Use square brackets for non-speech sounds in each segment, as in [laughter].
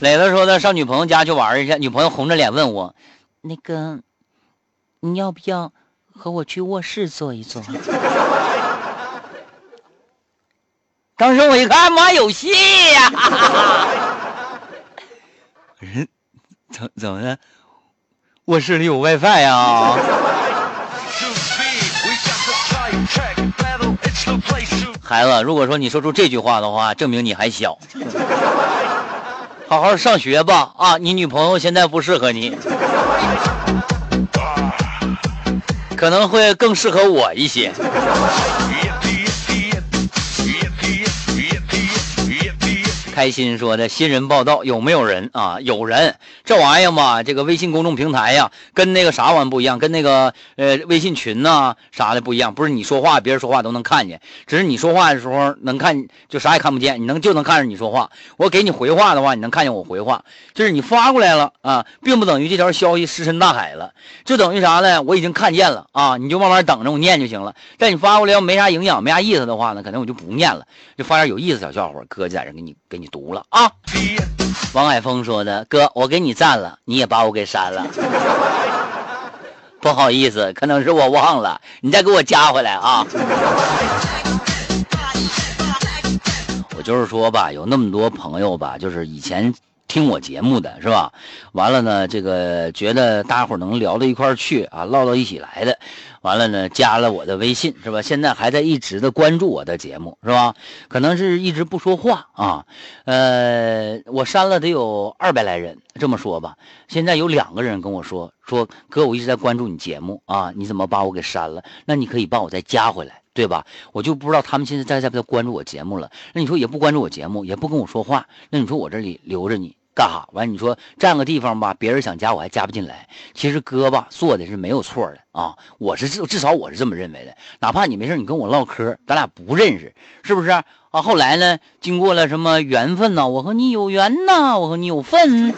磊子说的上女朋友家去玩一下，女朋友红着脸问我：“那个，你要不要和我去卧室坐一坐？” [laughs] 当时我一看，妈有戏呀！人怎怎么的？卧室里有 WiFi 呀？孩子，如果说你说出这句话的话，证明你还小，好好上学吧。啊，你女朋友现在不适合你，[laughs] 可能会更适合我一些。开心说的新人报道有没有人啊？有人，这玩意儿嘛，这个微信公众平台呀，跟那个啥玩意不一样，跟那个呃微信群呐啥的不一样。不是你说话，别人说话都能看见，只是你说话的时候能看，就啥也看不见，你能就能看着你说话。我给你回话的话，你能看见我回话，就是你发过来了啊，并不等于这条消息石沉大海了，就等于啥呢？我已经看见了啊，你就慢慢等着我念就行了。但你发过来要没啥营养、没啥意思的话呢，可能我就不念了，就发点有意思小笑话，哥就在这给你给你。读了啊！王海峰说的哥，我给你赞了，你也把我给删了，不好意思，可能是我忘了，你再给我加回来啊！我就是说吧，有那么多朋友吧，就是以前听我节目的是吧？完了呢，这个觉得大伙能聊到一块去啊，唠到一起来的。完了呢，加了我的微信是吧？现在还在一直的关注我的节目是吧？可能是一直不说话啊。呃，我删了得有二百来人，这么说吧。现在有两个人跟我说说哥，我一直在关注你节目啊，你怎么把我给删了？那你可以帮我再加回来，对吧？我就不知道他们现在在在不在关注我节目了。那你说也不关注我节目，也不跟我说话，那你说我这里留着你？干哈？完，你说占个地方吧，别人想加我还加不进来。其实哥吧做的是没有错的啊，我是至至少我是这么认为的。哪怕你没事你跟我唠嗑，咱俩不认识，是不是啊？后来呢，经过了什么缘分呢？我和你有缘呐，我和你有份。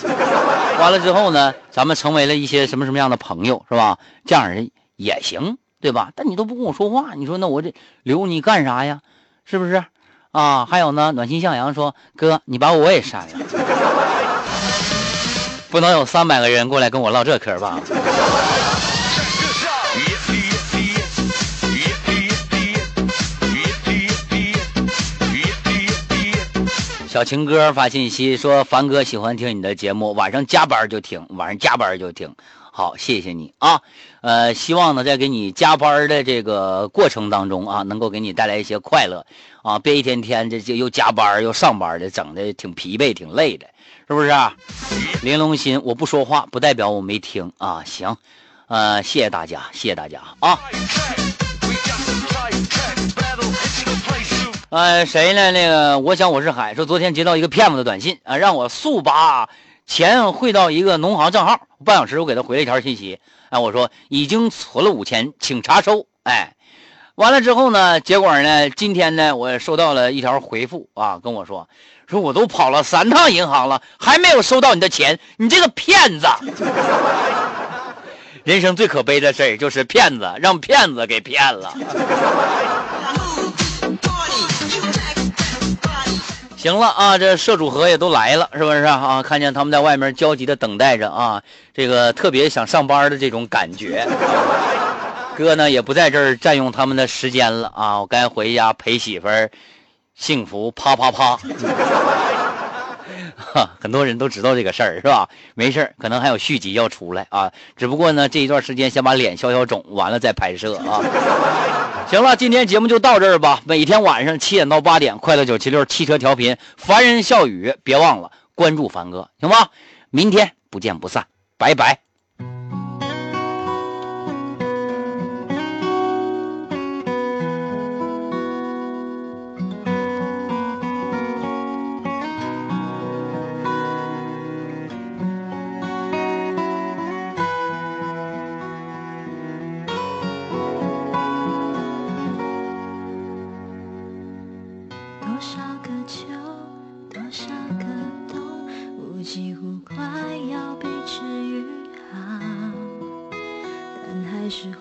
完了之后呢，咱们成为了一些什么什么样的朋友，是吧？这样人也行，对吧？但你都不跟我说话，你说那我这留你干啥呀？是不是？啊，还有呢，暖心向阳说，哥，你把我也删了。不能有三百个人过来跟我唠这嗑吧？小情歌发信息说：“凡哥喜欢听你的节目，晚上加班就听，晚上加班就听。”好，谢谢你啊。呃，希望呢，在给你加班的这个过程当中啊，能够给你带来一些快乐啊，别一天天这这又加班又上班的，整的挺疲惫、挺累的。是不是？玲珑心，我不说话不代表我没听啊。行，呃，谢谢大家，谢谢大家啊。呃，谁呢？那个，我想我是海，说昨天接到一个骗子的短信啊，让我速把钱汇到一个农行账号。半小时我给他回了一条信息，哎，我说已经存了五千，请查收。哎，完了之后呢，结果呢，今天呢，我收到了一条回复啊，跟我说。说我都跑了三趟银行了，还没有收到你的钱，你这个骗子！人生最可悲的事就是骗子，让骗子给骗了。行了啊，这社主和也都来了，是不是啊？看见他们在外面焦急的等待着啊，这个特别想上班的这种感觉。[laughs] 哥呢也不在这儿占用他们的时间了啊，我该回家陪媳妇儿。幸福啪啪啪，哈，[laughs] 很多人都知道这个事儿是吧？没事儿可能还有续集要出来啊。只不过呢，这一段时间先把脸消消肿，完了再拍摄啊。[laughs] 行了，今天节目就到这儿吧。每天晚上七点到八点，快乐九七六汽车调频，凡人笑语，别忘了关注凡哥，行吗？明天不见不散，拜拜。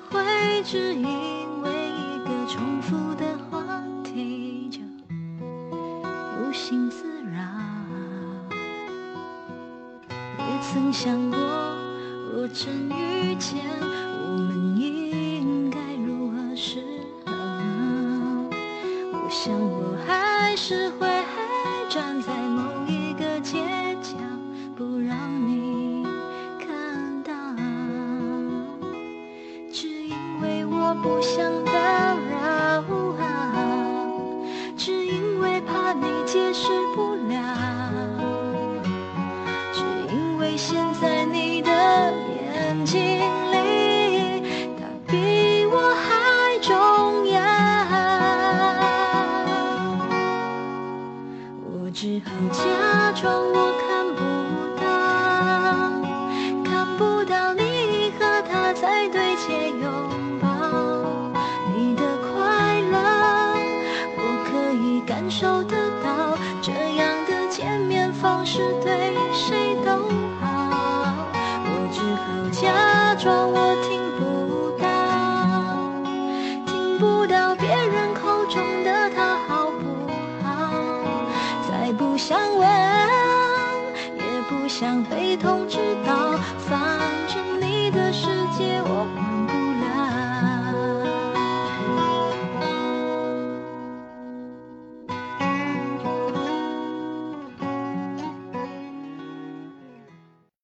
会只因为一个重复的话题就无心自扰。也曾想过若真遇见我们一不想打扰啊，只因为怕你解释不了。只因为现在你的眼睛里，他比我还重要。我只好假装我看是对谁都好，我只好假装我听不到，听不到别人口中的他好不好？再不想问，也不想被通知到，反正你的世界我管。